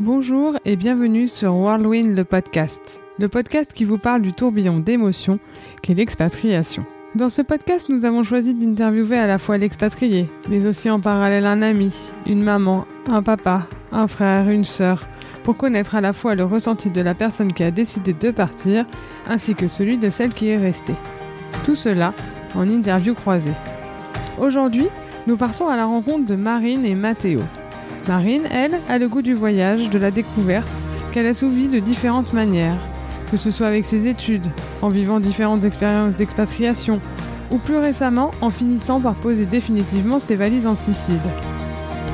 Bonjour et bienvenue sur Whirlwind le podcast, le podcast qui vous parle du tourbillon d'émotions qu'est l'expatriation. Dans ce podcast, nous avons choisi d'interviewer à la fois l'expatrié, mais aussi en parallèle un ami, une maman, un papa, un frère, une sœur, pour connaître à la fois le ressenti de la personne qui a décidé de partir, ainsi que celui de celle qui est restée. Tout cela en interview croisée. Aujourd'hui, nous partons à la rencontre de Marine et Mathéo. Marine, elle, a le goût du voyage, de la découverte, qu'elle a souvi de différentes manières, que ce soit avec ses études, en vivant différentes expériences d'expatriation, ou plus récemment en finissant par poser définitivement ses valises en Sicile.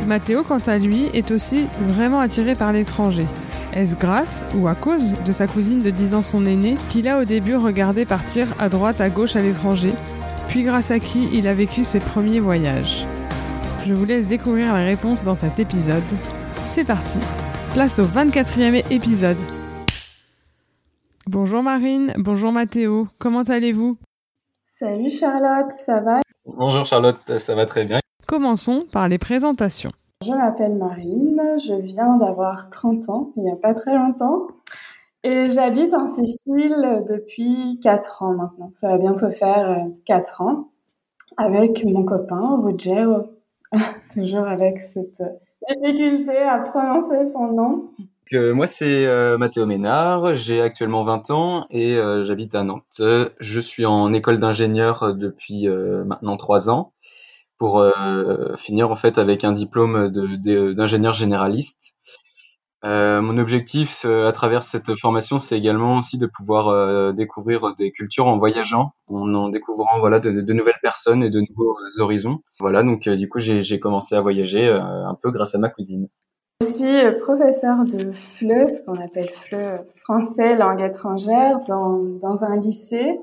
Mathéo, quant à lui, est aussi vraiment attiré par l'étranger. Est-ce grâce ou à cause de sa cousine de 10 ans son aîné qu'il a au début regardé partir à droite à gauche à l'étranger, puis grâce à qui il a vécu ses premiers voyages? Je vous laisse découvrir la réponse dans cet épisode. C'est parti, place au 24e épisode. Bonjour Marine, bonjour Mathéo, comment allez-vous? Salut Charlotte, ça va? Bonjour Charlotte, ça va très bien. Commençons par les présentations. Je m'appelle Marine, je viens d'avoir 30 ans, il n'y a pas très longtemps, et j'habite en Sicile depuis 4 ans maintenant. Ça va bientôt faire 4 ans avec mon copain Ruggero Toujours avec cette difficulté à prononcer son nom. moi, c'est euh, Mathéo Ménard, j'ai actuellement 20 ans et euh, j'habite à Nantes. Je suis en école d'ingénieur depuis euh, maintenant 3 ans pour finir en fait avec un diplôme d'ingénieur généraliste. Euh, mon objectif à travers cette formation, c'est également aussi de pouvoir euh, découvrir des cultures en voyageant, en, en découvrant voilà de, de, nouvelles personnes et de nouveaux horizons. Voilà, donc euh, du coup, j'ai commencé à voyager un peu grâce à ma cousine. Je suis professeur de FLE, ce qu'on appelle FLE français langue étrangère, dans, dans un lycée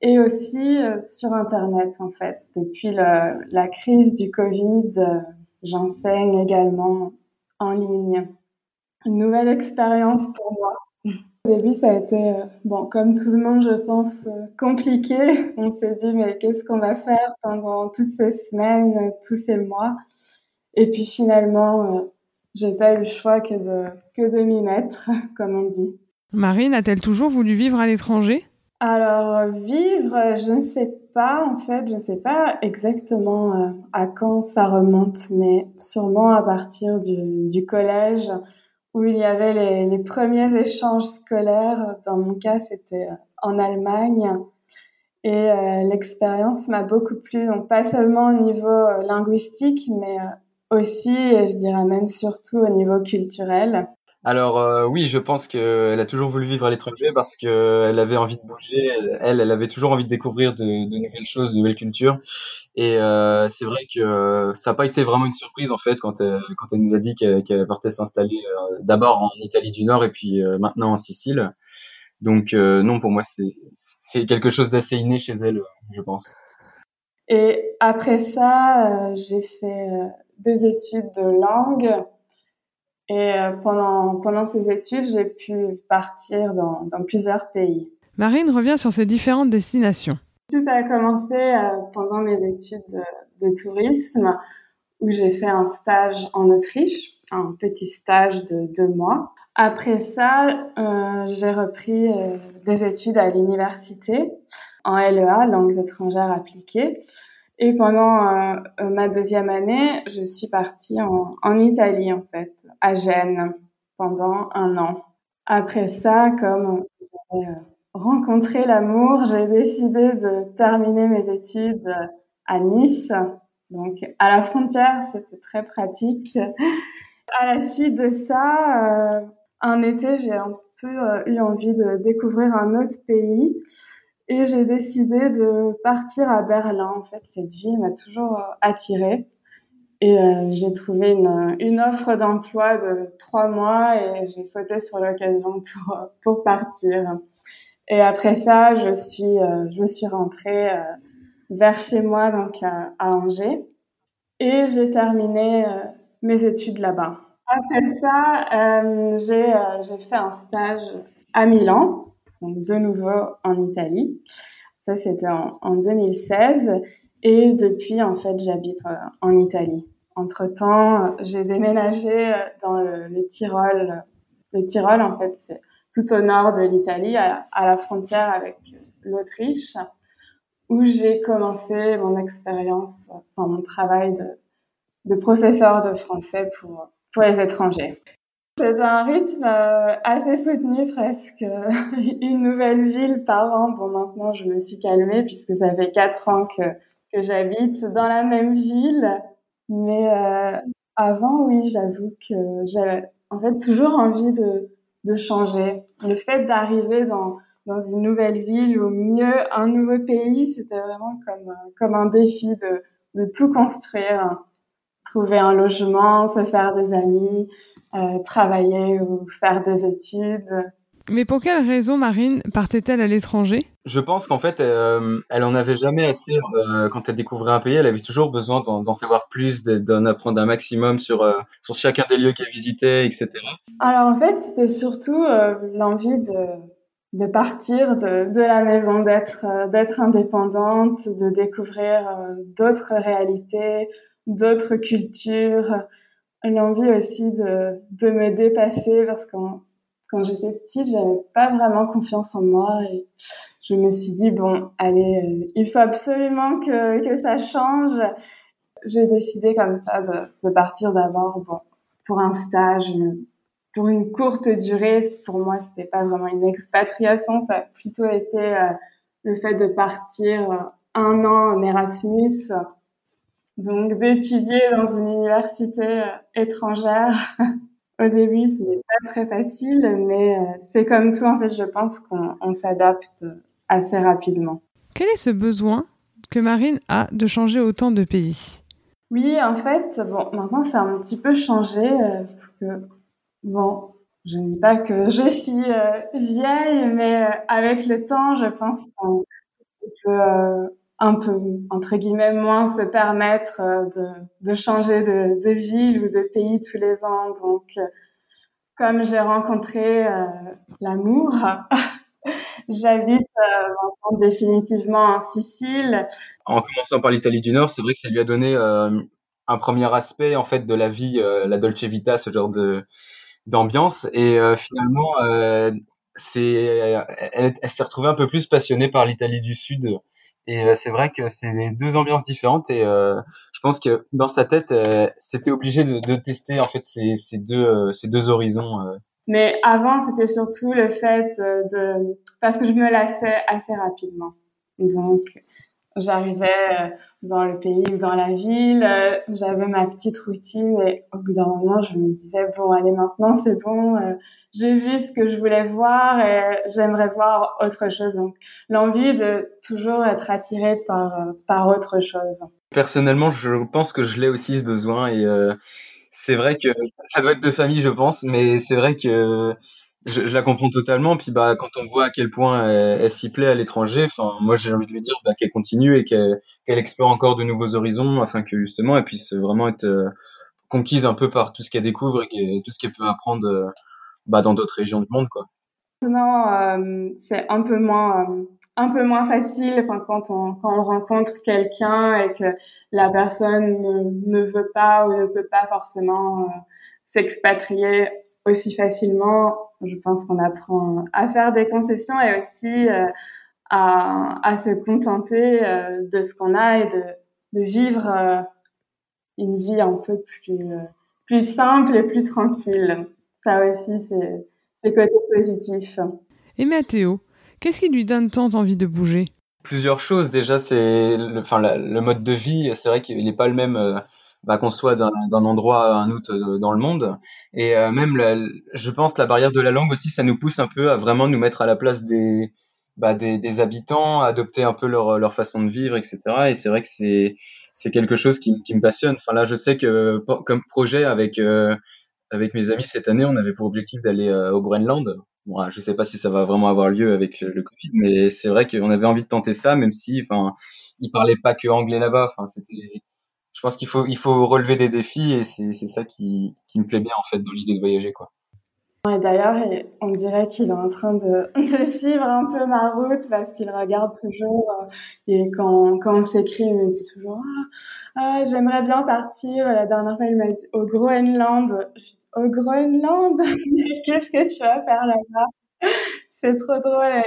et aussi sur Internet en fait. Depuis le, la crise du Covid, j'enseigne également en ligne une nouvelle expérience pour moi. Au début, ça a été, euh, bon, comme tout le monde, je pense, euh, compliqué. On s'est dit, mais qu'est-ce qu'on va faire pendant toutes ces semaines, tous ces mois? Et puis finalement, euh, j'ai pas eu le choix que de, que de m'y mettre, comme on dit. Marine a-t-elle toujours voulu vivre à l'étranger? Alors, vivre, je ne sais pas, en fait, je ne sais pas exactement à quand ça remonte, mais sûrement à partir du, du collège où il y avait les, premiers échanges scolaires. Dans mon cas, c'était euh, en Allemagne. Et euh, l'expérience m'a beaucoup plu, donc pas seulement au niveau euh, linguistique, mais aussi, et je dirais même surtout au niveau culturel. Alors euh, oui, je pense qu'elle a toujours voulu vivre à l'étranger parce qu'elle avait envie de bouger. Elle, elle avait toujours envie de découvrir de, de nouvelles choses, de nouvelles cultures. Et euh, c'est vrai que ça n'a pas été vraiment une surprise en fait quand elle, quand elle nous a dit qu'elle partait s'installer euh, d'abord en Italie du Nord et puis maintenant en Sicile. Donc non, pour moi c'est quelque chose d'assez inné chez elle, je pense. Et après ça, j'ai fait des études de langue et euh, pendant, pendant ces études, j'ai pu partir dans, dans, plusieurs pays. Marine revient sur ces différentes destinations. Tout a commencé euh, pendant mes études de, de tourisme, où j'ai fait un stage en Autriche, un petit stage de deux mois. Après ça, euh, j'ai repris euh, des études à l'université en LEA, langues étrangères appliquées. Et pendant euh, euh, ma deuxième année, je suis partie en, Italie, en fait, à Gênes, pendant un an. Après ça, comme j'avais euh, rencontré l'amour, j'ai décidé de terminer mes études à Nice. Donc, à la frontière, c'était très pratique. À la suite de ça, un été, j'ai un peu eu envie de découvrir un autre pays. Et j'ai décidé de partir à Berlin. En fait, cette ville m'a toujours euh, attirée. Et euh, j'ai trouvé une, offre d'emploi de trois mois et j'ai sauté sur l'occasion pour, pour partir. Et après ça, je suis, euh, je suis rentrée euh, vers chez moi, donc à, à Angers. Et j'ai terminé euh, mes études là-bas. Après ça, j'ai fait un stage à Milan donc de nouveau en Italie. Ça, c'était en, en, 2016. Et depuis, en fait, j'habite euh, en Italie. entre-temps, j'ai déménagé dans le, Tyrol. Le Tyrol, en fait, c'est tout au nord de l'Italie, à, la frontière avec l'Autriche, où j'ai commencé mon expérience, enfin mon travail de, de professeur de français pour, pour les étrangers. C'est un rythme euh, assez soutenu, presque une nouvelle ville par an. Bon, maintenant, je me suis calmée puisque ça fait quatre ans que, que j'habite dans la même ville. Mais euh, avant, oui, j'avoue que j'avais en fait toujours envie de, de changer. Le fait d'arriver dans, dans une nouvelle ville, ou mieux un nouveau pays, c'était vraiment comme, comme un défi de, de tout construire. Trouver un logement, se faire des amis, euh, travailler ou faire des études. Mais pour quelle raison Marine partait-elle à l'étranger? Je pense qu'en fait, euh, elle en avait jamais assez euh, quand elle découvrait un pays. Elle avait toujours besoin d'en savoir plus, d'en apprendre un maximum sur sur chacun des lieux qu'elle visitait, etc. Alors en fait, c'était surtout l'envie de de partir de, de la maison, d'être d'être indépendante, de découvrir d'autres réalités, d'autres cultures, l'envie aussi de, de me dépasser parce que quand j'étais petite, j'avais pas vraiment confiance en moi et je me suis dit bon, allez, euh, il faut absolument que, que ça change. J'ai décidé comme ça de, de partir d'abord bon, pour un stage, pour une courte durée. Pour moi, c'était pas vraiment une expatriation, ça a plutôt été euh, le fait de partir euh, un an en Erasmus donc d'étudier dans une université euh, étrangère, au début, ce n'est pas très facile, mais euh, c'est comme tout, en fait, je pense qu'on s'adapte assez rapidement. Quel est ce besoin que Marine a de changer autant de pays? Oui, en fait, bon, maintenant, ça a un petit peu changé, euh, parce que, bon, je ne dis pas que je suis vieille, mais avec le temps, je pense qu'on peut un peu, entre guillemets, moins se permettre euh, de, de changer de, ville ou de pays tous les ans. Donc, euh, comme j'ai rencontré euh, l'amour, j'habite définitivement en Sicile. En commençant par l'Italie du Nord, c'est vrai que ça lui a donné un premier aspect en fait de la vie, la Dolce Vita, ce genre de d'ambiance. Et finalement, c'est, elle s'est retrouvée un peu plus passionnée par l'Italie du Sud et euh, c'est vrai que c'est deux ambiances différentes et euh, je pense que dans sa tête, euh, c'était obligé de, de, tester en fait ces, ces deux, ces deux horizons. Mais avant, c'était surtout le fait de... Parce que je me lassais assez rapidement. Donc, j'arrivais dans le pays ou dans la ville, j'avais ma petite routine et au bout d'un moment, je me disais, bon, allez, maintenant, c'est bon, j'ai vu ce que je voulais voir et j'aimerais voir autre chose. Donc, l'envie de toujours être attiré par, par autre chose. Personnellement, je pense que je l'ai aussi ce besoin et euh, c'est vrai que ça doit être de famille, je pense, mais c'est vrai que je, la comprends totalement. Puis bah, quand on voit à quel point elle, s'y plaît à l'étranger, moi j'ai envie de lui dire bah, qu'elle continue et qu'elle explore encore de nouveaux horizons afin que justement elle puisse vraiment être euh, conquise un peu par tout ce qu'elle découvre et tout ce qu'elle peut apprendre. Euh, bah, dans d'autres régions du monde, quoi. Non, euh, c'est un peu moins euh, un peu moins facile enfin, quand on quand on rencontre quelqu'un et que la personne ne, ne, veut pas ou ne peut pas forcément euh, s'expatrier aussi facilement. Je pense qu'on apprend à faire des concessions et aussi à, à se contenter de ce qu'on a et de, de vivre une vie un peu plus plus simple et plus tranquille ça aussi, c'est côté positif. Et Mathéo, qu'est-ce qui lui donne tant envie de bouger? Plusieurs choses. Déjà, c'est le, enfin, le mode de vie. C'est vrai qu'il n'est pas le même euh, bah, qu'on soit d'un endroit à un autre euh, dans le monde. Et euh, même, je pense, la barrière de la langue aussi, ça nous pousse un peu à vraiment nous mettre à la place des, bah, des, des, habitants, adopter un peu leur, leur façon de vivre, etc. Et c'est vrai que c'est c'est quelque chose qui, qui, me passionne. Enfin là, je sais que comme projet avec avec mes amis cette année, on avait pour objectif d'aller euh, au Groenland. Bon, je sais pas si ça va vraiment avoir lieu avec le, Covid, mais c'est vrai qu'on avait envie de tenter ça, même si, enfin, ils parlaient pas que anglais là-bas. Enfin, c'était, je pense qu'il faut, il faut relever des défis et c'est, c'est ça qui, qui me plaît bien en fait dans l'idée de voyager, quoi. Et d'ailleurs, on dirait qu'il est en train de, de, suivre un peu ma route parce qu'il regarde toujours. Euh, et quand, quand on s'écrit, il me dit toujours ah, ah j'aimerais bien partir. La dernière fois, il m'a dit au Groenland. Je dis, au Groenland? Qu'est-ce que tu vas faire là-bas? C'est trop drôle.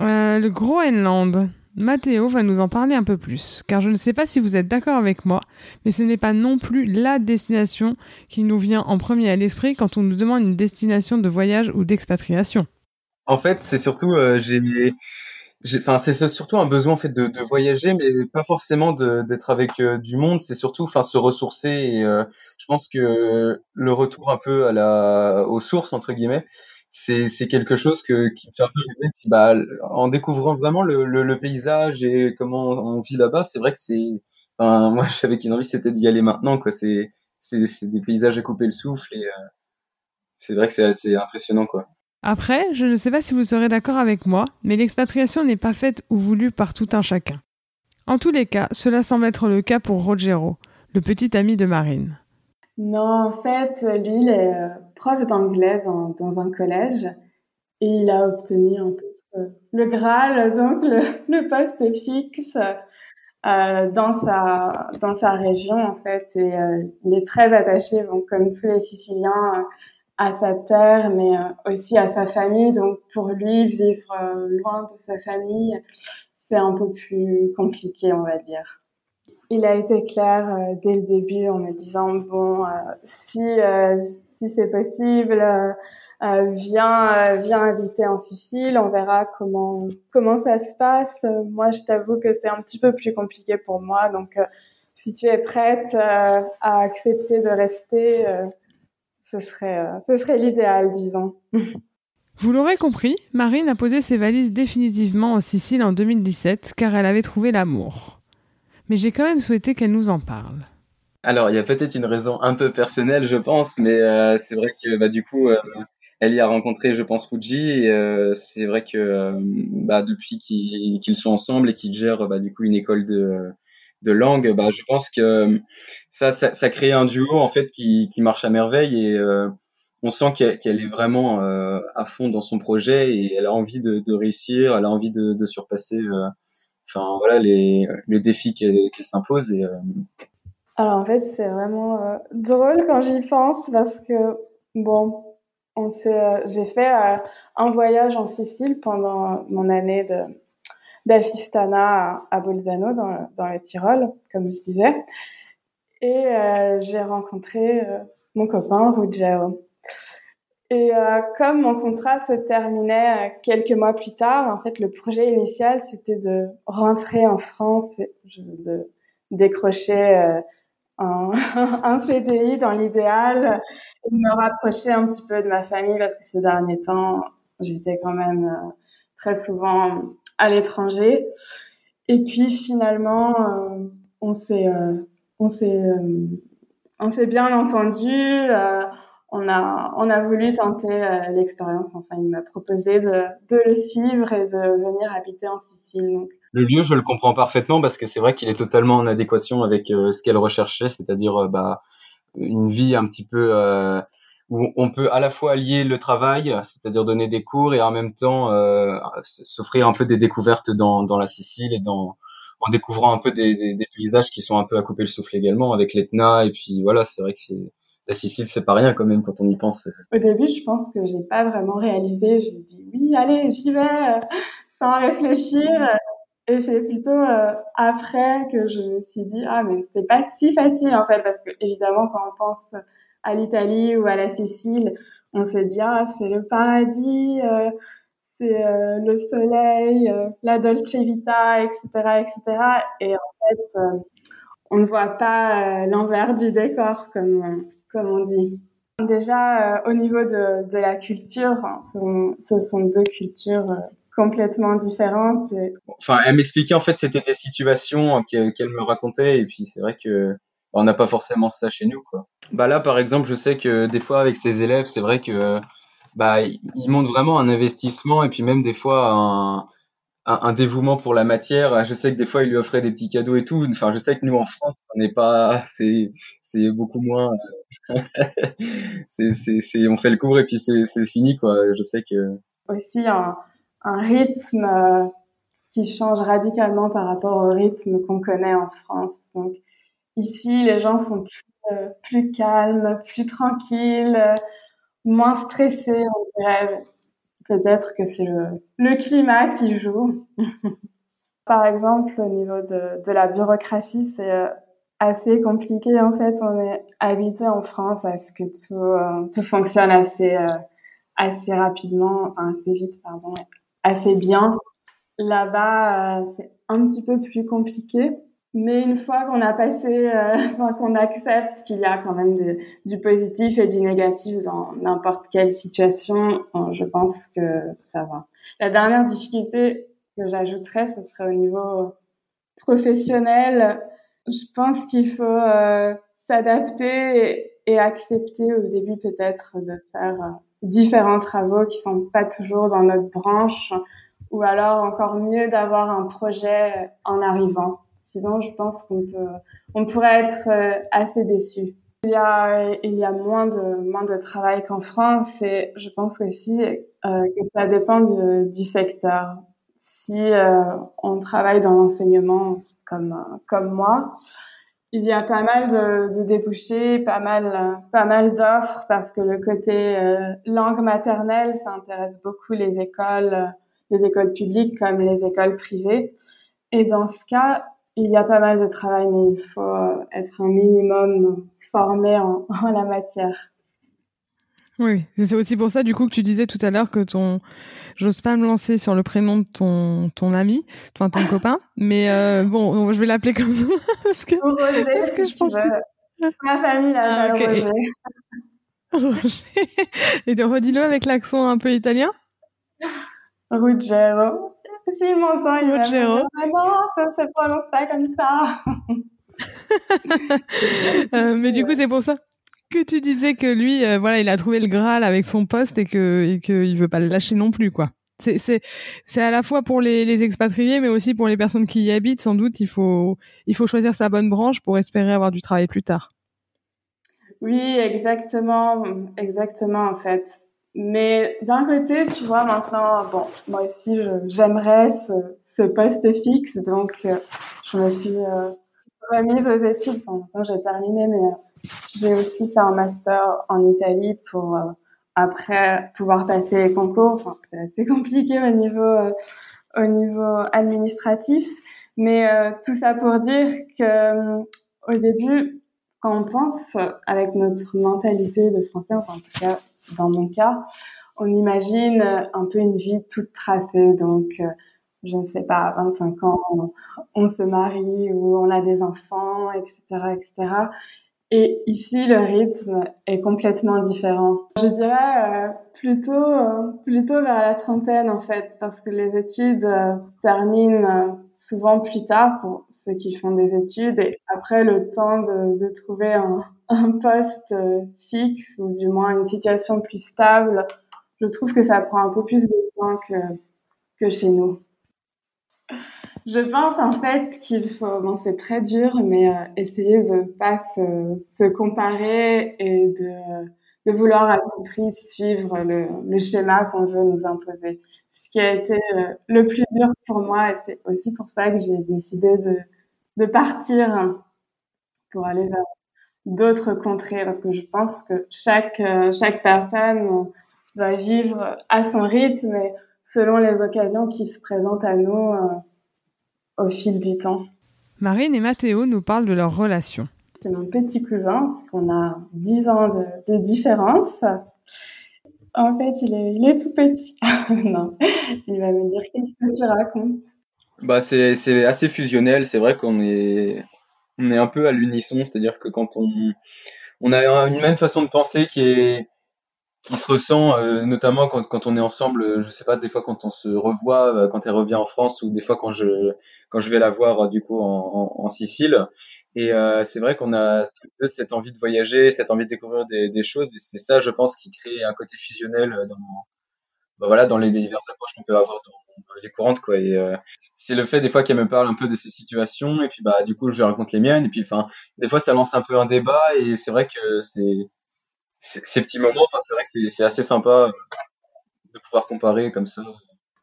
Euh, le Groenland. Mathéo va nous en parler un peu plus, car je ne sais pas si vous êtes d'accord avec moi, mais ce n'est pas non plus la destination qui nous vient en premier à l'esprit quand on nous demande une destination de voyage ou d'expatriation. En fait, c'est surtout, euh, un besoin en fait de, voyager, mais pas forcément d'être avec euh, du monde. C'est surtout, enfin, se ressourcer. Euh, je pense que le retour un peu aux sources entre guillemets, c'est c'est quelque chose que qui me fait un peu rêver. bah, en découvrant vraiment le, le, paysage et comment on vit là-bas, c'est vrai que c'est. Moi, j'avais qu'une envie, c'était d'y aller maintenant. Quoi. C'est c'est c'est des paysages à couper le souffle et euh, c'est vrai que c'est assez impressionnant, quoi. Après, je ne sais pas si vous serez d'accord avec moi, mais l'expatriation n'est pas faite ou voulue par tout un chacun. En tous les cas, cela semble être le cas pour Rogero, le petit ami de Marine. Non, en fait, lui, il est euh, prof d'anglais dans, dans, un collège et il a obtenu un peu le Graal, donc le, le poste fixe euh, dans sa dans sa région en fait. Et euh, il est très attaché, bon, comme tous les Siciliens, à sa terre, mais euh, aussi à sa famille. Donc pour lui, vivre loin de sa famille, c'est un peu plus compliqué, on va dire il a été clair euh, dès le début en me disant bon euh, si euh, si c'est possible viens viens habiter en Sicile on verra comment comment ça se passe. Moi je t'avoue que c'est un petit peu plus compliqué pour moi donc si tu es prête à accepter de rester ce serait ce serait l'idéal disons. Vous l'aurez compris, Marine a posé ses valises définitivement en Sicile en 2017 car elle avait trouvé l'amour mais j'ai quand même souhaité qu'elle nous en parle. Alors, il y a peut-être une raison un peu personnelle, je pense, mais euh, c'est vrai que bah, du coup, euh, elle y a rencontré, je pense, Fuji, euh, c'est vrai que bah, depuis qu'ils sont ensemble et qu'ils gèrent bah, du coup une école de, langue, je pense que ça, ça, crée un duo en fait qui, marche à merveille et on sent qu'elle est vraiment à fond dans son projet et elle a envie de, réussir, elle a envie de surpasser enfin voilà les, les défis qui, qui s'imposent et euh, alors en fait c'est vraiment euh, drôle quand j'y pense parce que bon on euh, j'ai fait un voyage en Sicile pendant mon année de d'assistana à, Bolzano dans, dans le Tyrol comme je disais. Et j'ai rencontré mon copain Ruggero et euh, comme mon contrat se terminait euh, quelques mois plus tard, en fait, le projet initial, c'était de rentrer en France, de décrocher euh, un, CDI dans l'idéal, et me rapprocher un petit peu de ma famille parce que ces derniers temps, j'étais quand même très souvent à l'étranger. Et puis finalement, on s'est, on s'est, on s'est bien entendu on a, on a voulu tenter euh, l'expérience. Enfin, il m'a proposé de, de, le suivre et de venir habiter en Sicile. Le lieu, je le comprends parfaitement parce que c'est vrai qu'il est totalement en adéquation avec euh, ce qu'elle recherchait, c'est-à-dire euh, bah, une vie un petit peu où on peut à la fois allier le travail, c'est-à-dire donner des cours et en même temps s'offrir un peu des découvertes dans, dans la Sicile et dans en découvrant un peu des, des, des, paysages qui sont un peu à couper le souffle également avec l'Etna et puis voilà, c'est vrai que c'est la Sicile, c'est pas rien quand même quand on y pense. Au début, je pense que j'ai pas vraiment réalisé. J'ai dit oui, allez, j'y vais, euh, sans réfléchir. Et c'est plutôt euh, après que je me suis dit ah mais c'est pas si facile en fait parce que évidemment quand on pense à l'Italie ou à la Sicile, on se dit ah c'est le paradis, euh, c'est le soleil, la dolce vita, etc., etc. Et en fait, on ne voit pas l'envers du décor comme comme on dit. Déjà, euh, au niveau de, de la culture, ce sont deux cultures euh, complètement différentes. Enfin, elle m'expliquait en fait c'était des situations qu'elle me racontait et puis c'est vrai que bah, on n'a pas forcément ça chez nous quoi. Bah là par exemple, je sais que des fois avec ses élèves, c'est vrai que bah ils montrent vraiment un investissement et puis même des fois un un, dévouement pour la matière. Je sais que des fois, il lui offrait des petits cadeaux et tout. Enfin, je sais que nous, en France, on n'est pas, c'est, c'est beaucoup moins, c'est, c'est, c'est, on fait le cours et puis c'est, c'est fini, quoi. Je sais que. Aussi, un, un rythme euh, qui change radicalement par rapport au rythme qu'on connaît en France. Donc, ici, les gens sont plus, euh, plus calmes, plus tranquilles, euh, moins stressés, on dirait. Peut-être que c'est le, le climat qui joue. Par exemple, au niveau de, de la bureaucratie, c'est euh, assez compliqué. En fait, on est habitué en France à ce que tout, euh, tout fonctionne assez, euh, assez rapidement, enfin assez vite, pardon, assez bien. Là-bas, c'est un petit peu plus compliqué. Mais une fois qu'on a passé, euh, qu'on accepte qu'il y a quand même du positif et du négatif dans n'importe quelle situation, euh, je pense que ça va. La dernière difficulté que j'ajouterais, ce serait au niveau professionnel. Je pense qu'il faut euh, s'adapter et, accepter au début peut-être de faire différents travaux qui sont pas toujours dans notre branche, ou alors encore mieux d'avoir un projet en arrivant Sinon, je pense qu'on peut, on pourrait être euh, assez déçu. Il y a, il y a moins de, moins de travail qu'en France et je pense aussi euh, que ça dépend du, du secteur. Si euh, on travaille dans l'enseignement comme, comme moi, il y a pas mal de, de débouchés, pas mal, pas mal d'offres parce que le côté langue maternelle, ça intéresse beaucoup les écoles, les écoles publiques comme les écoles privées. Et dans ce cas, il y a pas mal de travail, mais il faut euh, être un minimum formé en, la matière. Oui, c'est aussi pour ça du coup que tu disais tout à l'heure que ton, j'ose pas me lancer sur le prénom de ton ton ami, enfin ton copain, mais euh, bon, je vais l'appeler comme ça parce que, Roger, que je pense que ma famille l'a ah, Roger. Roger. Et de redis-le avec l'accent un peu italien? Ruggero. S'il m'entend, il va dire ah non, ça se prononce pas comme ça. euh, mais du coup, c'est pour ça que tu disais que lui, euh, voilà, il a trouvé le Graal avec son poste et que et qu'il veut pas le lâcher non plus, quoi. C'est c'est c'est à la fois pour les, les expatriés, mais aussi pour les personnes qui y habitent. Sans doute, il faut il faut choisir sa bonne branche pour espérer avoir du travail plus tard. Oui, exactement, exactement en fait. Mais d'un côté, tu vois, maintenant, bon, moi aussi, j'aimerais ce, ce, poste fixe, donc euh, je me suis euh, remise aux études. Enfin, j'ai terminé, mais euh, j'ai aussi fait un master en Italie pour après pouvoir passer les concours. Enfin, c'est assez compliqué au niveau au niveau administratif, mais tout ça pour dire que au début, quand on pense avec notre mentalité de français, enfin en tout cas dans mon cas, on imagine un peu une vie toute tracée. Donc, euh, je ne sais pas, à 25 ans, on, se marie ou on a des enfants, etc., etc. Et ici, le rythme est complètement différent. Je dirais euh, plutôt euh, plutôt vers la trentaine en fait, parce que les études euh, terminent souvent plus tard pour ceux qui font des études et après le temps de, de trouver un, un poste fixe ou du moins une situation plus stable, je trouve que ça prend un peu plus de temps que que chez nous. Je pense en fait qu'il faut, bon c'est très dur, mais euh, essayer de pas se, se, comparer et de, de vouloir à tout prix suivre le, le schéma qu'on veut nous imposer. Ce qui a été euh, le plus dur pour moi et c'est aussi pour ça que j'ai décidé de, de partir pour aller vers d'autres contrées parce que je pense que chaque, euh, chaque personne va vivre à son rythme et selon les occasions qui se présentent à nous au fil du temps. Marine et Mathéo nous parlent de leur relation. C'est mon petit cousin, parce qu'on a 10 ans de, différence. En fait, il est, il est tout petit. non, il va me dire qu'est-ce que tu racontes? Bah, c'est, c'est assez fusionnel. C'est vrai qu'on est, on est un peu à l'unisson, c'est-à-dire que quand on, on a une même façon de penser qui est, qui se ressent euh, notamment quand, quand on est ensemble euh, je sais pas des fois quand on se revoit euh, quand elle revient en France ou des fois quand je quand je vais la voir du coup en, en, Sicile. Et c'est vrai qu'on a cette envie de voyager cette envie de découvrir des, des choses et c'est ça je pense qui crée un côté fusionnel dans bah voilà, dans les diverses approches qu'on peut avoir dans, dans les courantes, quoi. Et euh, c'est le fait des fois qu'elle me parle un peu de ces situations, et puis bah du coup je lui raconte les miennes, et puis enfin des fois ça lance un peu un débat, et c'est vrai que c'est ces petits moments, enfin c'est vrai que c'est assez sympa de pouvoir comparer comme ça.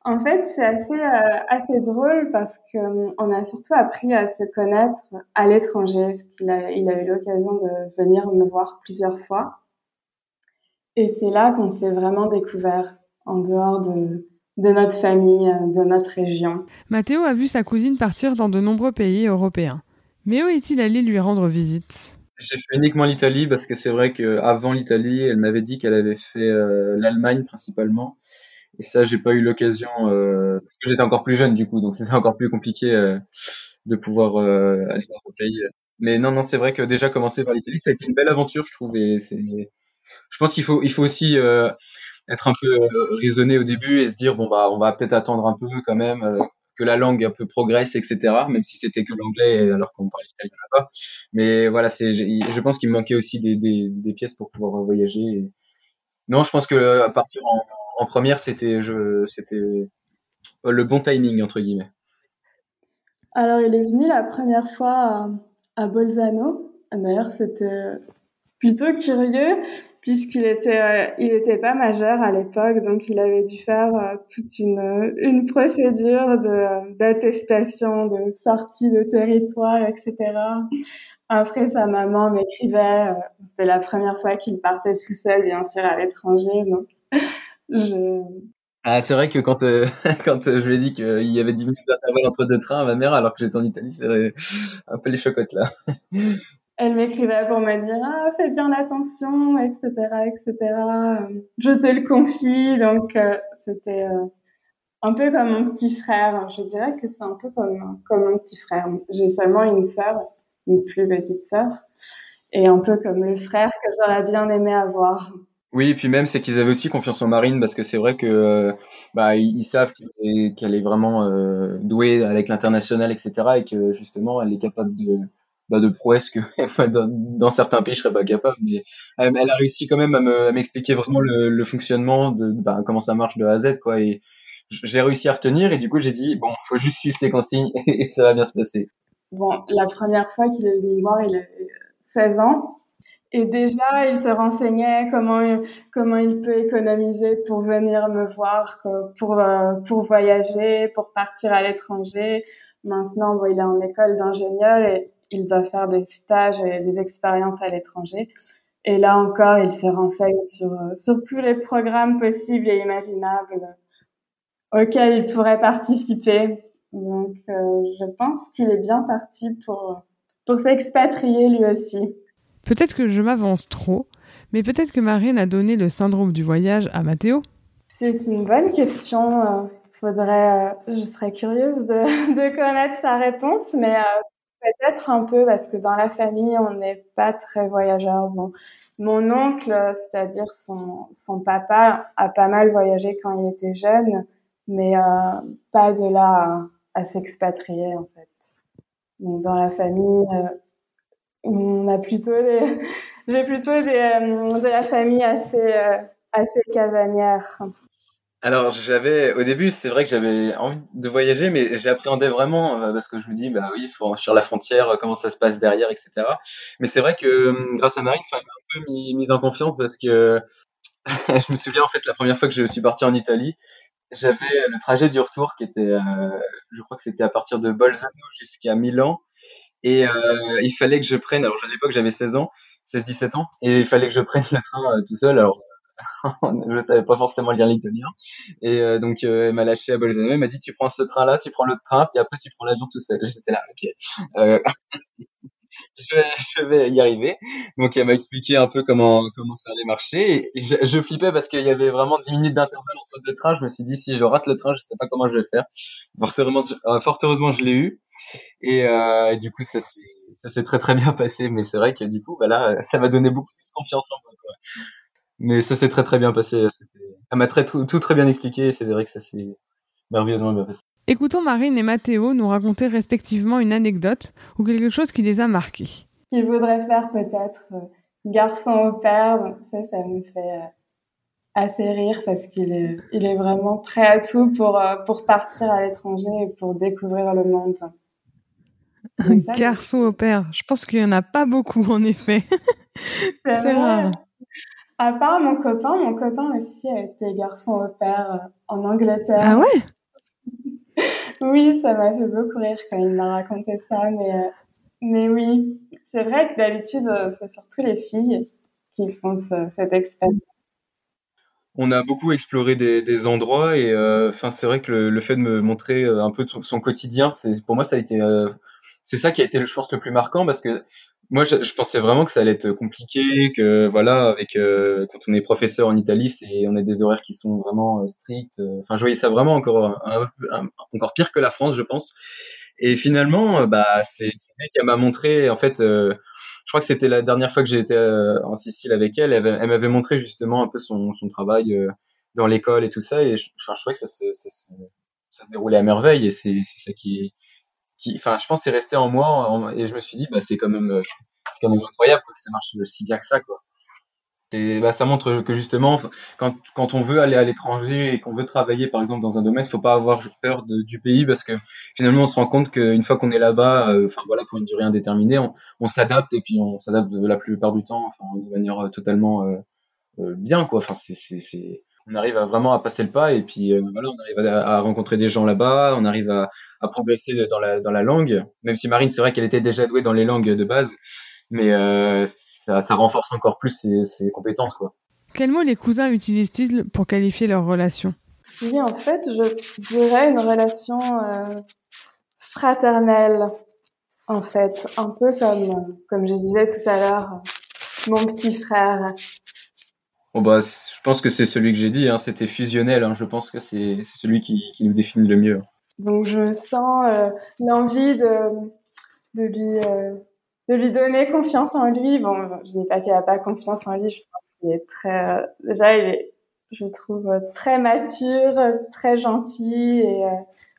En fait, c'est assez euh, assez drôle parce que on a surtout appris à se connaître à l'étranger, parce qu'il a il a eu l'occasion de venir me voir plusieurs fois. Et c'est là qu'on s'est vraiment découvert en dehors de de notre famille, de notre région. Mathéo a vu sa cousine partir dans de nombreux pays européens. Mais où est-il allé lui rendre visite? J'ai fait uniquement l'Italie parce que c'est vrai qu'avant l'Italie, elle m'avait dit qu'elle avait fait euh, l'Allemagne principalement. Et ça, j'ai pas eu l'occasion euh, parce que j'étais encore plus jeune du coup, donc c'était encore plus compliqué euh, de pouvoir euh, aller dans ce pays. Mais non, non, c'est vrai que déjà commencer par l'Italie, ça a été une belle aventure, je trouve. Et c'est, je pense qu'il faut, il faut aussi être un peu raisonné au début et se dire bon bah on va peut-être attendre un peu quand même que la langue un peu progresse, etc. Même si c'était que l'anglais alors qu'on parlait italien là-bas. Mais voilà, c'est, je pense qu'il me manquait aussi des, des, pièces pour pouvoir voyager. Non, je pense que à partir en, première, c'était je, c'était le bon timing entre guillemets. Alors, il est venu la première fois à, Bolzano. D'ailleurs, c'était plutôt curieux puisqu'il était euh, il était pas majeur à l'époque, donc il avait dû faire euh, toute une une procédure de d'attestation de sortie de territoire, etc. Après, sa maman m'écrivait, euh, c'était la première fois qu'il partait tout seul, bien sûr, à l'étranger, donc je... Ah, c'est vrai que quand, euh, quand euh, je lui ai dit qu'il y avait 10 minutes d'intervalle entre deux trains ma mère, alors que j'étais en Italie, c'est un peu les chocottes là. Elle m'écrivait pour me dire ah fais bien attention, etc., etc. Je te le confie, donc euh, c'était un peu comme mon petit frère. Je dirais que c'est un peu comme comme mon petit frère. J'ai seulement une sœur, une plus petite sœur, et un peu comme le frère que j'aurais bien aimé avoir. Oui, et puis même, c'est qu'ils avaient aussi confiance en Marine parce que c'est vrai que euh, bah, ils, savent qu'elle est, vraiment euh, douée avec l'international, etc. Et que justement, elle est capable de, bah, de prouesses que dans, certains pays, je serais pas capable. Mais elle, a réussi quand même à m'expliquer vraiment le, le, fonctionnement de bah, comment ça marche de A à Z, quoi. Et j'ai réussi à retenir. Et du coup, j'ai dit bon, faut juste suivre ses consignes et ça va bien se passer. Bon, la première fois qu'il est venu me voir, il avait 16 ans. Et déjà, il se renseignait comment comment il peut économiser pour venir me voir, pour euh, pour voyager, pour partir à l'étranger. Maintenant, bon, il est en école d'ingénieur et il doit faire des stages et des expériences à l'étranger. Et là encore, il se renseigne sur sur tous les programmes possibles et imaginables auxquels il pourrait participer. Donc, euh, je pense qu'il est bien parti pour pour s'expatrier lui aussi. Peut-être que je m'avance trop, mais peut-être que Marine a donné le syndrome du voyage à Mathéo C'est une bonne question. Euh, faudrait, euh, je serais curieuse de, de, connaître sa réponse, mais euh, peut-être un peu parce que dans la famille, on n'est pas très voyageur. Bon, mon oncle, c'est-à-dire son, son papa, a pas mal voyagé quand il était jeune, mais pas de là à, s'expatrier en fait. Donc, dans la famille, on a plutôt des, j'ai plutôt des, euh, de la famille assez, euh, assez casanière. Alors j'avais au début c'est vrai que j'avais envie de voyager mais j'appréhendais vraiment euh, parce que je me dis bah oui il faut franchir la frontière comment ça se passe derrière etc mais c'est vrai que grâce à Marine ça m'a un peu mis, mise en confiance parce que je me souviens en fait la première fois que je suis parti en Italie j'avais le trajet du retour qui était je crois que c'était à partir de Bolzano jusqu'à Milan et euh, il fallait que je prenne, alors à l'époque j'avais 16 ans, 16-17 ans, et il fallait que je prenne le train euh, tout seul. Alors je savais pas forcément lire l'italien. Et euh, donc euh, elle m'a lâché à Bolzano, elle m'a dit tu prends ce train-là, tu prends l'autre train, puis après tu prends l'avion tout seul. J'étais là, ok. Euh, je, vais, y arriver. Donc elle m'a expliqué un peu comment comment ça allait marcher. Et je, je flippais parce qu'il y avait vraiment 10 minutes d'intervalle entre deux trains. Je me suis dit si je rate le train, je sais pas comment je vais faire. Fort heureusement, je l'ai eu. Et, du coup ça s'est très très bien passé. Mais c'est vrai que du coup bah là ça m'a donné beaucoup plus confiance en moi. Mais ça s'est très très bien passé. Elle m'a très tout, tout très bien expliqué. C'est vrai que ça s'est merveilleusement bien passé. Écoutons Marine et Mathéo nous raconter respectivement une anecdote ou quelque chose qui les a marqués. Qu'ils voudraient faire peut-être euh, garçon au père, donc ça, ça me fait, euh, assez rire parce qu'il est, il est vraiment prêt à tout pour, euh, pour partir à l'étranger et pour découvrir le monde. Un garçon au père. Je pense qu'il n'y en a pas beaucoup, en effet. C'est rare. À part mon copain, mon copain aussi a été garçon au père euh, en Angleterre. Ah ouais? Oui, ça m'a fait beaucoup rire quand il m'a raconté ça, mais, euh, mais oui, c'est vrai que d'habitude, c'est surtout les filles qui font cette expérience. On a beaucoup exploré des, endroits et euh, enfin c'est vrai que le, fait de me montrer euh, un peu son, quotidien, c'est pour moi ça a été euh, c'est ça qui a été je pense le plus marquant parce que moi je, pensais vraiment que ça allait être compliqué que voilà avec quand on est professeur en Italie c'est on a des horaires qui sont vraiment stricts enfin je voyais ça vraiment encore encore pire que la France je pense et finalement bah c'est c'est qui m'a montré en fait je crois que c'était la dernière fois que j'ai été euh, en Sicile avec elle. Elle, elle m'avait montré justement un peu son, son travail euh, dans l'école et tout ça. Et je, enfin, je trouvais que ça se, ça, se, ça se déroulait à merveille. Et c'est ça qui, enfin, je pense que c'est resté en moi. et je me suis dit, bah, c'est quand même, euh, c'est quand même incroyable que ça marche si bien que ça, quoi. Et bah, ça montre que justement, quand, quand on veut aller à l'étranger et qu'on veut travailler, par exemple, dans un domaine, faut pas avoir peur du pays parce que finalement, on se rend compte qu'une fois qu'on est là-bas, euh, enfin voilà, pour une durée indéterminée, on, s'adapte et puis on s'adapte la plupart du temps, enfin, de manière euh, totalement bien, quoi. Enfin, c'est, c'est, on arrive à vraiment à passer le pas et puis voilà, on arrive à, à rencontrer des gens là-bas, on arrive à, à progresser dans la, dans la langue. Même si Marine, c'est vrai qu'elle était déjà douée dans les langues de base mais euh, ça, ça, renforce encore plus ses, ses compétences. Quoi. Quels mots les cousins utilisent-ils pour qualifier leur relation? Oui, en fait, je dirais une relation euh, fraternelle, en fait, un peu comme, comme je disais tout à l'heure, mon petit frère. Bon bah, je pense que c'est celui que j'ai dit, hein, c'était fusionnel, hein, je pense que c'est celui qui, qui, nous définit le mieux. Donc je sens euh, l'envie de, de lui euh, de lui donner confiance en lui. Bon, je dis pas qu'il a pas confiance en lui. Je pense qu'il est très, déjà, il est, je le trouve très mature, très gentil et euh,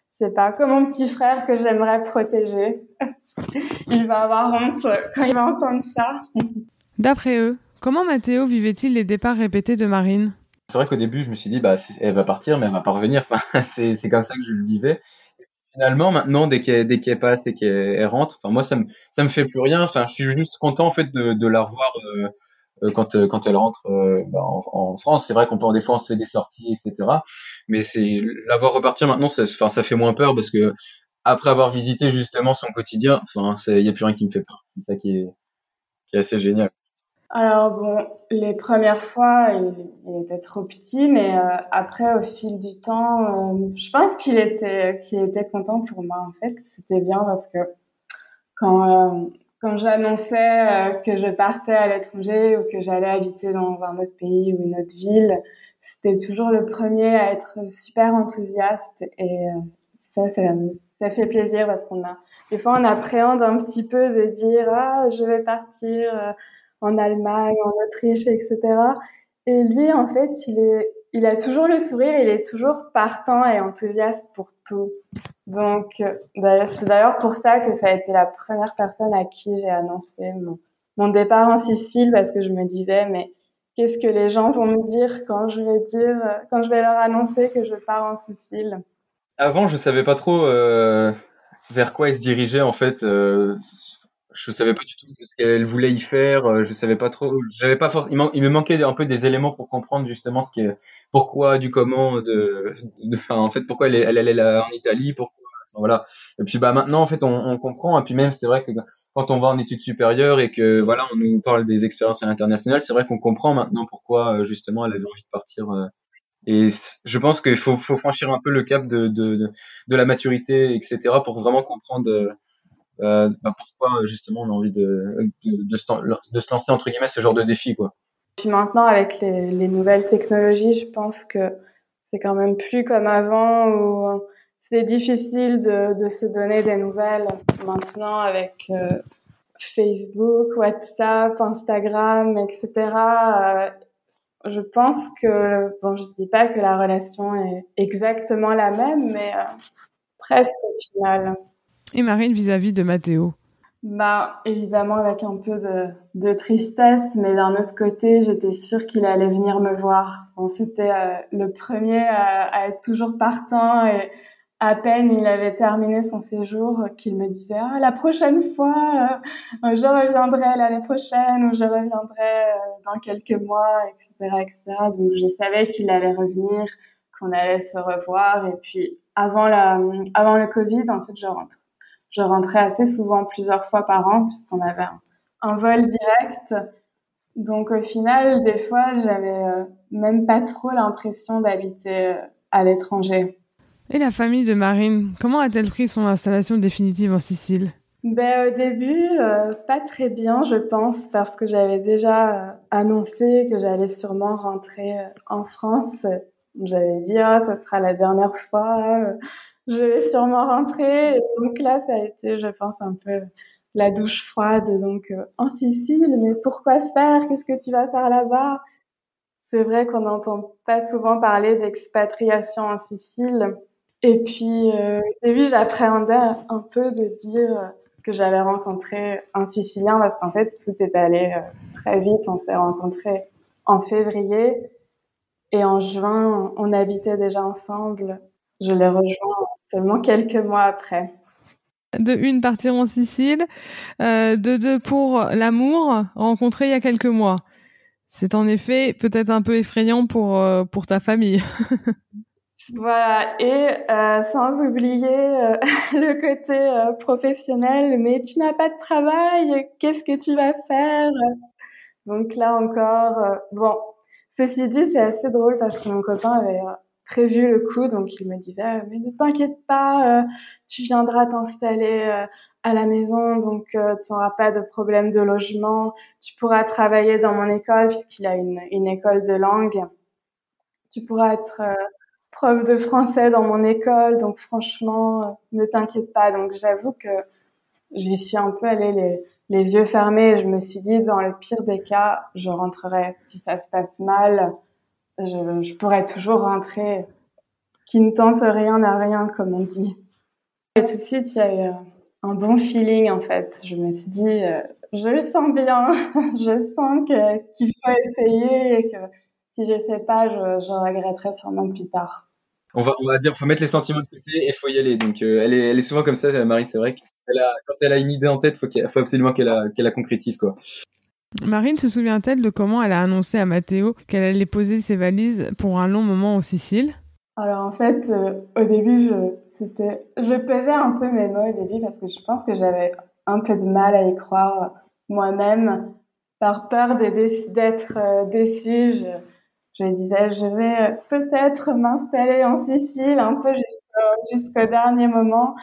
c'est pas comme mon petit frère que j'aimerais protéger. il va avoir honte quand il va entendre ça. D'après eux, comment Mathéo vivait-il les départs répétés de Marine? C'est vrai qu'au début, je me suis dit, bah, elle va partir, mais elle va pas revenir. Enfin, c'est, comme ça que je le vivais finalement, maintenant, dès qu'elle passe et qu'elle rentre, enfin moi ça me ça me fait plus rien. Enfin, je suis juste content en fait de, de la revoir euh, euh quand euh, quand elle rentre bah, en, France. C'est vrai qu'on peut des fois on se fait des sorties, etc. Mais c'est la voir repartir maintenant, ça, enfin ça fait moins peur parce que après avoir visité justement son quotidien, enfin il y a plus rien qui me fait peur. C'est ça qui est qui est assez génial. Alors bon, les premières fois, il, était trop petit, mais euh, après, au fil du temps, euh, je pense qu'il était, qu'il était content pour moi. En fait, c'était bien parce que quand euh, quand j'annonçais que je partais à l'étranger ou que j'allais habiter dans un autre pays ou une autre ville, c'était toujours le premier à être super enthousiaste et ça, ça, ça fait plaisir parce qu'on a des fois on appréhende un petit peu de dire ah je vais partir en Allemagne, en Autriche, etc. Et lui, en fait, il est, il a toujours le sourire, il est toujours partant et enthousiaste pour tout. Donc, euh, c'est d'ailleurs pour ça que ça a été la première personne à qui j'ai annoncé mon, départ en Sicile parce que je me disais, mais qu'est-ce que les gens vont me dire quand je vais dire, quand je vais leur annoncer que je pars en Sicile? Avant, je savais pas trop euh, vers quoi il se dirigeait en fait. Euh, je savais pas du tout ce qu'elle voulait y faire. Euh, je savais pas trop. J'avais pas forcément. Il, me manquait un peu des éléments pour comprendre justement ce qui pourquoi, du comment, de, de enfin, en fait, pourquoi elle, elle allait là en Italie, pourquoi. voilà. Et puis bah maintenant en fait on, on comprend. Et puis même c'est vrai que quand on va en études supérieures et que voilà on nous parle des expériences internationales, c'est vrai qu'on comprend maintenant pourquoi euh, justement elle avait envie de partir. Euh. Et je pense qu'il faut, faut franchir un peu le cap de, de, de, la maturité, etc., pour vraiment comprendre euh, bah pourquoi justement on a envie de, de, se, de, se, lancer entre guillemets ce genre de défi quoi? Puis maintenant avec les, les nouvelles technologies, je pense que c'est quand même plus comme avant où c'est difficile de, se donner des nouvelles maintenant avec euh, Facebook, WhatsApp, Instagram, etc. Euh, je pense que bon, je dis pas que la relation est exactement la même, mais euh, presque au final. Et Marine vis-à-vis de Mathéo Bah, évidemment, avec un peu de, tristesse, mais d'un autre côté, j'étais sûre qu'il allait venir me voir. C'était euh, le premier à, à, être toujours partant et à peine il avait terminé son séjour qu'il me disait ah, la prochaine fois euh, je reviendrai l'année prochaine ou je reviendrai euh, dans quelques mois etc etc donc je savais qu'il allait revenir qu'on allait se revoir. Et puis avant la avant le Covid en fait je rentre je rentrais assez souvent plusieurs fois par an puisqu'on avait un, vol direct. Donc au final des fois j'avais euh, même pas trop l'impression d'habiter à l'étranger. Et la famille de Marine, comment a-t-elle pris son installation définitive en Sicile? Ben, au début, euh, pas très bien, je pense, parce que j'avais déjà euh, annoncé que j'allais sûrement rentrer euh, en France. J'avais dit, ah, ça sera la dernière fois, je vais sûrement rentrer. Et donc là, ça a été, je pense, un peu la douche froide. Donc, en Sicile, mais pourquoi faire? Qu'est-ce que tu vas faire là-bas? C'est vrai qu'on n'entend pas souvent parler d'expatriation en Sicile. Et puis, euh, au début, j'appréhendais un peu de dire que j'avais rencontré un Sicilien parce qu'en fait, tout est allé euh, très vite. On s'est rencontrés en février et en juin, on habitait déjà ensemble. Je l'ai rejoint seulement quelques mois après. De une, partir en Sicile. Euh, de deux, pour l'amour, rencontré il y a quelques mois. C'est en effet peut-être un peu effrayant pour, euh, pour ta famille. Voilà, et euh, sans oublier le côté professionnel, mais tu n'as pas de travail, qu'est-ce que tu vas faire? Donc là encore, bon, ceci dit, c'est assez drôle parce que mon copain avait prévu le coup, donc il me disait, mais ne t'inquiète pas, tu viendras t'installer à la maison, donc tu n'auras pas de problème de logement, tu pourras travailler dans mon école puisqu'il a une, une école de langue, tu pourras être prof de français dans mon école, donc franchement, euh, ne t'inquiète pas. Donc j'avoue que j'y suis un peu allée les, les yeux fermés. Je me suis dit, dans le pire des cas, je rentrerai. Si ça se passe mal, je, pourrais toujours rentrer. Qui ne tente rien n'a rien, comme on dit. Et tout de suite, il y a eu euh, un bon feeling, en fait. Je me suis dit, euh, je le sens bien. je sens qu'il faut essayer et que si je sais pas, je, regretterai sûrement plus tard. On va, on va faut mettre les sentiments de côté et faut y aller. Donc, euh, elle, est, elle souvent comme ça, Marine. C'est vrai qu'elle a, quand elle a une idée en tête, faut, faut absolument qu'elle la, la concrétise, quoi. Marine se souvient-elle de comment elle a annoncé à Mathéo qu'elle allait poser ses valises pour un long moment en Sicile? Alors en fait, euh, au début, je, c'était, je pesais un peu mes mots au début parce que je pense que j'avais un peu de mal à y croire moi-même par peur d'être euh, déçue. Je, je disais, je vais peut-être m'installer en Sicile un peu jusqu'au dernier moment.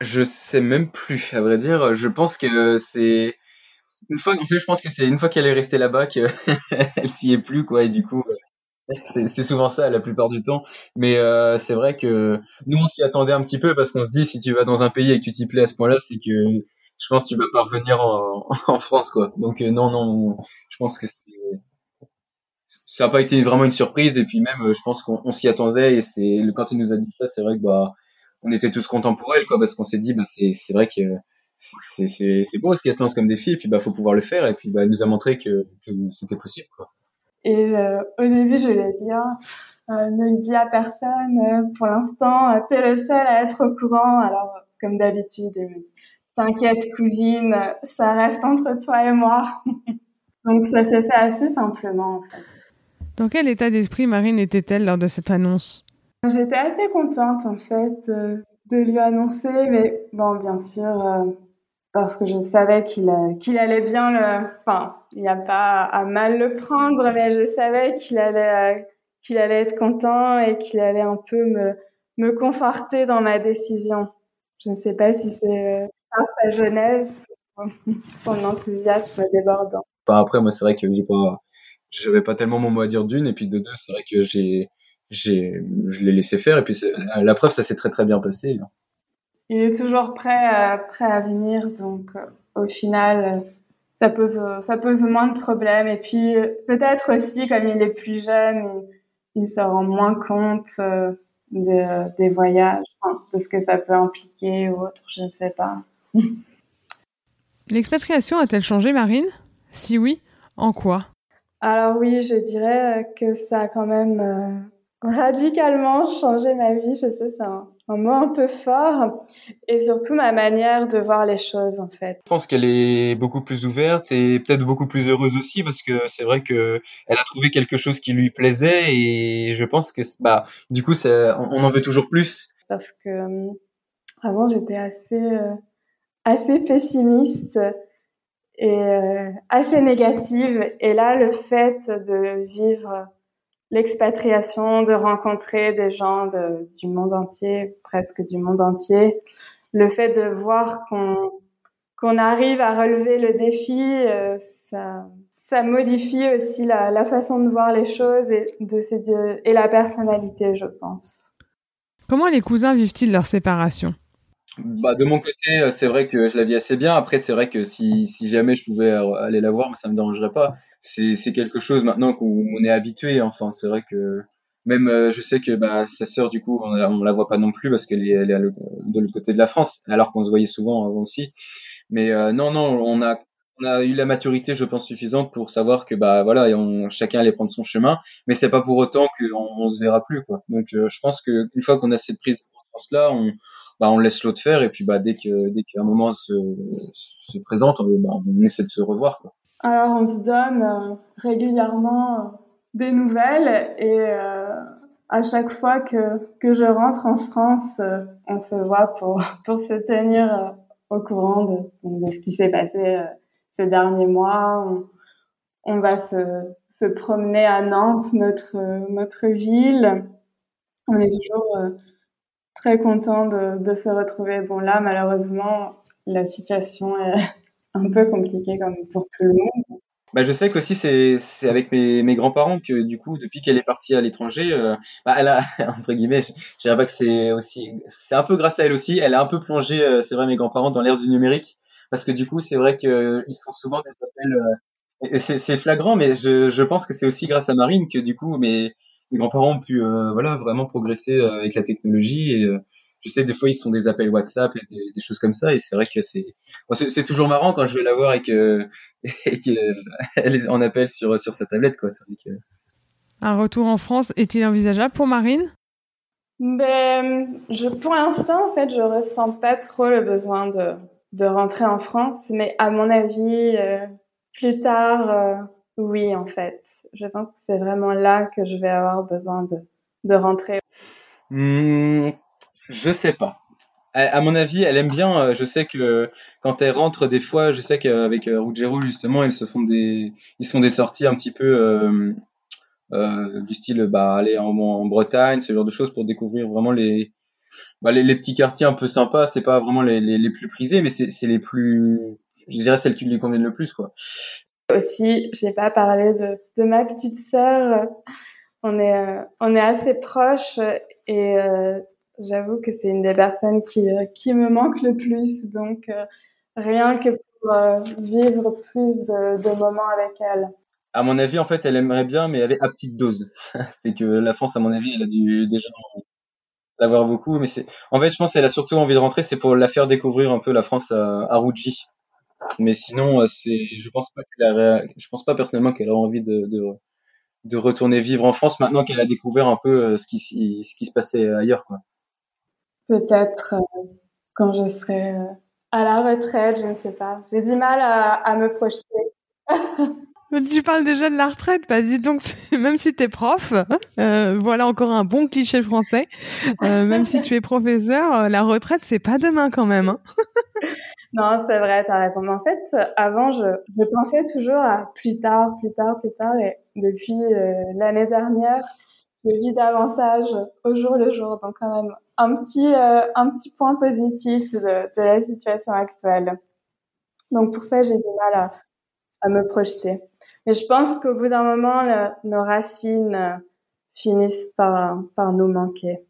Je sais même plus, à vrai dire. Je pense que c'est une fois, en fait, je pense que c'est une fois qu'elle est restée là-bas qu'elle s'y est plus, quoi. Et du coup, c'est souvent ça la plupart du temps. Mais euh, c'est vrai que nous, on s'y attendait un petit peu parce qu'on se dit, si tu vas dans un pays et que tu t'y plais à ce point-là, c'est que je pense que tu vas pas revenir en, France, quoi. Donc euh, non, non, je pense que ça n'a pas été vraiment une surprise et puis même euh, je pense qu'on s'y attendait et c'est quand il nous a dit ça c'est vrai que bah on était tous contents pour elle quoi parce qu'on s'est dit bah c'est vrai que c'est c'est c'est beau ce qu'elle se lance comme défi et puis bah faut pouvoir le faire et puis bah elle nous a montré que, que c'était possible quoi. Et euh, au début je lui ai dit ah, euh, ne le dis à personne euh, pour l'instant t'es le seul à être au courant. Alors comme d'habitude elle me dit t'inquiète cousine ça reste entre toi et moi. Donc ça s'est fait assez simplement en fait. Dans quel état d'esprit Marine était-elle lors de cette annonce? J'étais assez contente en fait euh, de lui annoncer, mais bon, bien sûr, euh, parce que je savais qu'il qu'il allait bien le, enfin, il n'y a pas à mal le prendre, mais je savais qu'il allait euh, qu'il allait être content et qu'il allait un peu me me conforter dans ma décision. Je ne sais pas si c'est par sa jeunesse, son enthousiasme débordant. Enfin, après, moi, c'est vrai que j'ai pas j'avais pas tellement mon mot à dire d'une et puis de deux c'est vrai que j'ai j'ai je l'ai laissé faire et puis la preuve ça s'est très très bien passé il est toujours prêt à, prêt à venir donc euh, au final euh, ça pose ça pose moins de problèmes. Et puis peut-être aussi comme il est plus jeune il, il se rend moins compte euh, de, des voyages de ce que ça peut impliquer ou autre je ne sais pas. L'expatriation a-t-elle changé, Marine? Si oui, en quoi? Alors oui, je dirais que ça a quand même euh, radicalement changé ma vie. Je sais, c'est un, un, mot un peu fort. Et surtout ma manière de voir les choses, en fait. Je pense qu'elle est beaucoup plus ouverte et peut-être beaucoup plus heureuse aussi parce que c'est vrai que elle a trouvé quelque chose qui lui plaisait et je pense que, bah, du coup, on en veut toujours plus. Parce que euh, avant, j'étais assez, euh, assez pessimiste et euh, assez négative. Et là, le fait de vivre l'expatriation, de rencontrer des gens de, du monde entier, presque du monde entier, le fait de voir qu'on qu'on arrive à relever le défi, euh, ça, ça modifie aussi la, la, façon de voir les choses et, de, et la personnalité, je pense. Comment les cousins vivent-ils leur séparation? Bah, de mon côté, euh, c'est vrai que je la vis assez bien. Après, c'est vrai que si, si jamais je pouvais euh, aller la voir, ça me dérangerait pas. C'est, quelque chose maintenant qu'on est habitué. Enfin, c'est vrai que même euh, je sais que bah, sa sœur, du coup, on, on la voit pas non plus parce qu'elle est, elle est de l'autre côté de la France, alors qu'on se voyait souvent avant aussi. Mais non, non, on a, on a eu la maturité, je pense, suffisante pour savoir que bah voilà, on, chacun allait prendre son chemin. Mais c'est pas pour autant qu'on on se verra plus, quoi. Donc, je pense qu'une fois qu'on a cette prise de conscience là, on bah, on laisse l'autre faire et puis bah, dès que dès qu'un moment se, se présente, on, bah, on, essaie de se revoir. Quoi. Alors on se donne euh, régulièrement euh, des nouvelles et euh, à chaque fois que, que je rentre en France, on se voit pour, pour se tenir au courant de, de ce qui s'est passé ces derniers mois. On, on va se, se promener à Nantes, notre, notre ville. On est toujours très content de, de, se retrouver. Bon, là, malheureusement, la situation est un peu compliquée comme pour tout le monde. Bah, je sais qu'aussi c'est c'est avec mes, mes grands-parents que du coup depuis qu'elle est partie à l'étranger, euh, bah, elle a entre guillemets, je, dirais pas que c'est aussi c'est un peu grâce à elle aussi, elle a un peu plongé, euh, c'est vrai mes grands-parents dans l'ère du numérique parce que du coup c'est vrai que ils sont souvent des appels, euh, c'est flagrant mais je je pense que c'est aussi grâce à Marine que du coup mes mes grands-parents ont pu euh, voilà vraiment progresser euh, avec la technologie euh, je sais des fois ils sont des appels WhatsApp et des, choses comme ça et c'est vrai que c'est c'est toujours marrant quand je vais la voir et que et qu'elle en appelle sur sur sa tablette quoi c'est vrai que un retour en France est-il envisageable pour Marine? Ben, je, pour l'instant, en fait, je ressens pas trop le besoin de, de rentrer en France, mais à mon avis, plus tard, oui, en fait. Je pense que c'est vraiment là que je vais avoir besoin de, de rentrer. Mmh, je sais pas. À, mon avis, elle aime bien. Euh, je sais que quand elle rentre, des fois, je sais qu'avec euh, Ruggiero, justement, ils se font des, ils font des sorties un petit peu euh, euh, du style, bah, aller en, Bretagne, ce genre de choses pour découvrir vraiment les, bah, les, les, petits quartiers un peu sympas. C'est pas vraiment les, les, les plus prisés, mais c'est les plus, je dirais, celles qui lui conviennent le plus, quoi. Aussi, j'ai pas parlé de, de ma petite sœur. On est, euh, on est assez proches et euh, j'avoue que c'est une des personnes qui, euh, qui me manque le plus. Donc, rien que pour vivre plus de, moments avec elle. À mon avis, en fait, elle aimerait bien, mais avec à petite dose. c'est que la France, à mon avis, elle a dû déjà l'avoir beaucoup. Mais c'est, en fait, je pense qu'elle a surtout envie de rentrer, c'est pour la faire découvrir un peu la France à, à. Mais sinon, euh, c'est, je pense pas qu'elle je pense pas personnellement qu'elle a envie de, de, de, retourner vivre en France maintenant qu'elle a découvert un peu euh, ce qui, ce qui se passait ailleurs, quoi. Peut-être euh, quand je serai à la retraite, je ne sais pas. J'ai du mal à, à me projeter. Tu parles déjà de la retraite, bah dis donc, même si tu es prof, euh, voilà encore un bon cliché français, euh, même si tu es professeur, la retraite, c'est pas demain quand même. Hein non, c'est vrai, tu as raison. Mais en fait, avant, je, je, pensais toujours à plus tard, plus tard, plus tard. Et depuis euh, l'année dernière, je vis davantage au jour le jour. Donc quand même, un petit, euh, un petit point positif de, de, la situation actuelle. Donc pour ça, j'ai du mal à, à me projeter. Mais je pense qu'au bout d'un moment, le, nos racines euh, finissent par, par nous manquer.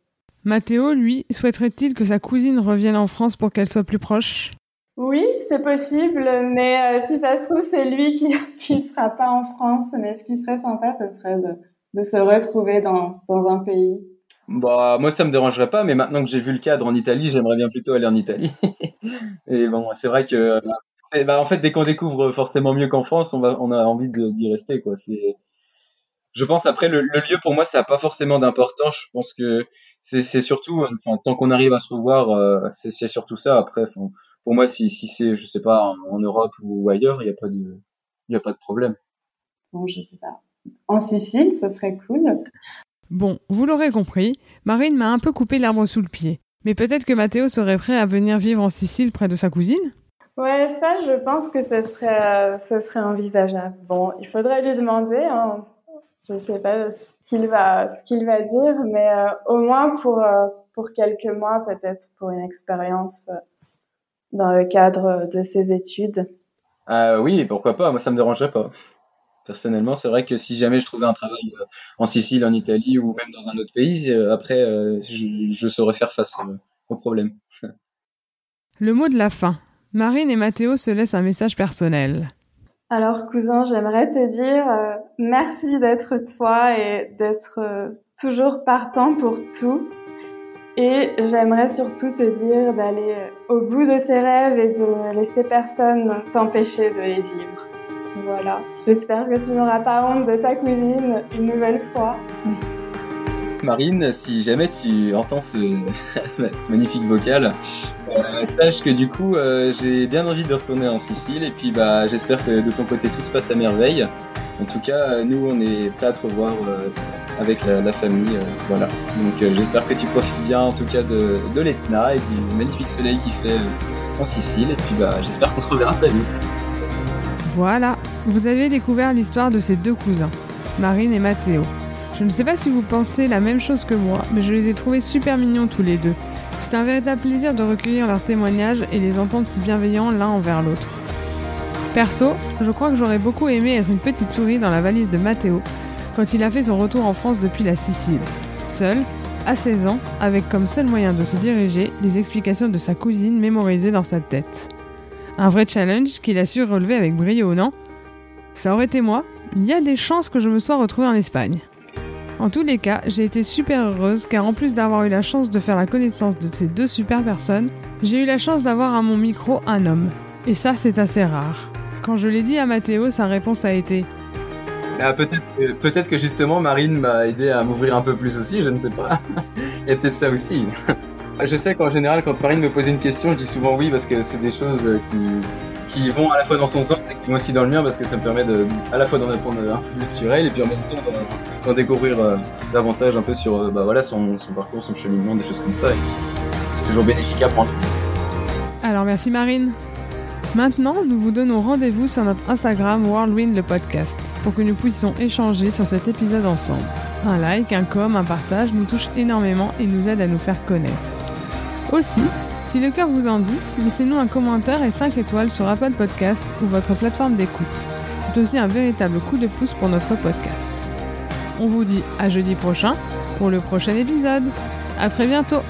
Mathéo, lui, souhaiterait-il que sa cousine revienne en France pour qu'elle soit plus proche? Oui, c'est possible, mais euh, si ça se trouve, c'est lui qui qui sera pas en France. Mais ce qui serait sympa, ce serait de, de se retrouver dans, dans un pays. Bah, moi, ça me dérangerait pas, mais maintenant que j'ai vu le cadre en Italie, j'aimerais bien plutôt aller en Italie. Et bon, c'est vrai que bah, en fait, dès qu'on découvre forcément mieux qu'en France, on, a envie d'y rester. Quoi. C'est, je pense après le, lieu pour moi ça n'a pas forcément d'importance. Je pense que c'est surtout, enfin, tant qu'on arrive à se revoir, euh, c'est surtout ça. Après, pour moi, si, si c'est, je sais pas, en, Europe ou ailleurs, il n'y a pas de, a pas de problème. Bon, je sais pas. En Sicile, ce serait cool. Bon, vous l'aurez compris, Marine m'a un peu coupé l'arbre sous le pied. Mais peut-être que Mathéo serait prêt à venir vivre en Sicile près de sa cousine? Ouais, ça, je pense que ce serait, ce serait envisageable. Bon, il faudrait lui demander. Hein. Je ne sais pas ce qu'il va, ce qu'il va dire, mais euh, au moins pour, euh, pour quelques mois, peut-être pour une expérience euh, dans le cadre de ses études. oui, pourquoi pas Moi, ça me dérangerait pas. Personnellement, c'est vrai que si jamais je trouvais un travail en Sicile, en Italie ou même dans un autre pays, après, je, je saurais faire face au problème. Le mot de la fin. Marine et Mathéo se laissent un message personnel. Alors, cousin, j'aimerais te dire euh, merci d'être toi et d'être euh, toujours partant pour tout. Et j'aimerais surtout te dire d'aller euh, au bout de tes rêves et de laisser personne t'empêcher de les vivre. Voilà. J'espère que tu n'auras pas honte de ta cousine une nouvelle fois. Marine, si jamais tu entends ce, magnifique vocal, euh, sache que du coup, euh, j'ai bien envie de retourner en Sicile et puis bah, j'espère que de ton côté tout se passe à merveille. En tout cas, nous, on est prêts à te revoir euh, avec la, famille. voilà. Donc j'espère que tu profites bien en tout cas de, de l'Etna et du magnifique soleil qui fait en Sicile. Et puis bah, j'espère qu'on se reverra très vite. Voilà, vous avez découvert l'histoire de ces deux cousins, Marine et Mathéo. Je ne sais pas si vous pensez la même chose que moi, mais je les ai trouvés super mignons tous les deux. C'est un véritable plaisir de recueillir leurs témoignages et les entendre si bienveillants l'un envers l'autre. Perso, je crois que j'aurais beaucoup aimé être une petite souris dans la valise de Matteo quand il a fait son retour en France depuis la Sicile. Seul, à 16 ans, avec comme seul moyen de se diriger les explications de sa cousine mémorisées dans sa tête. Un vrai challenge qu'il a su relever avec brio, non? Ça aurait été moi, il y a des chances que je me sois retrouvée en Espagne. En tous les cas, j'ai été super heureuse car en plus d'avoir eu la chance de faire la connaissance de ces deux super personnes, j'ai eu la chance d'avoir à mon micro un homme. Et ça, c'est assez rare. Quand je l'ai dit à Mathéo, sa réponse a été ah, peut-être, que justement Marine m'a aidé à m'ouvrir un peu plus aussi, je ne sais pas. A peut-être ça aussi. je sais qu'en général, quand Marine me posait une question, je dis souvent oui parce que c'est des choses qui, qui vont à la fois dans son sens et qui vont aussi dans le mien parce que ça me permet à la fois d'en apprendre un peu plus sur elle et puis en même temps d'en découvrir euh, davantage un peu sur euh, bah, son, son, parcours, son cheminement, des choses comme ça. C'est toujours bénéfique à apprendre. Alors merci Marine. Maintenant, nous vous donnons rendez-vous sur notre Instagram Worldwind le podcast pour que nous puissions échanger sur cet épisode ensemble. Un like, un com, un partage nous touche énormément et nous aide à nous faire connaître. Aussi, si le cœur vous en dit, laissez-nous un commentaire et 5 étoiles sur Apple Podcast ou votre plateforme d'écoute. C'est aussi un véritable coup de pouce pour notre podcast. On vous dit à jeudi prochain pour le prochain épisode. À très bientôt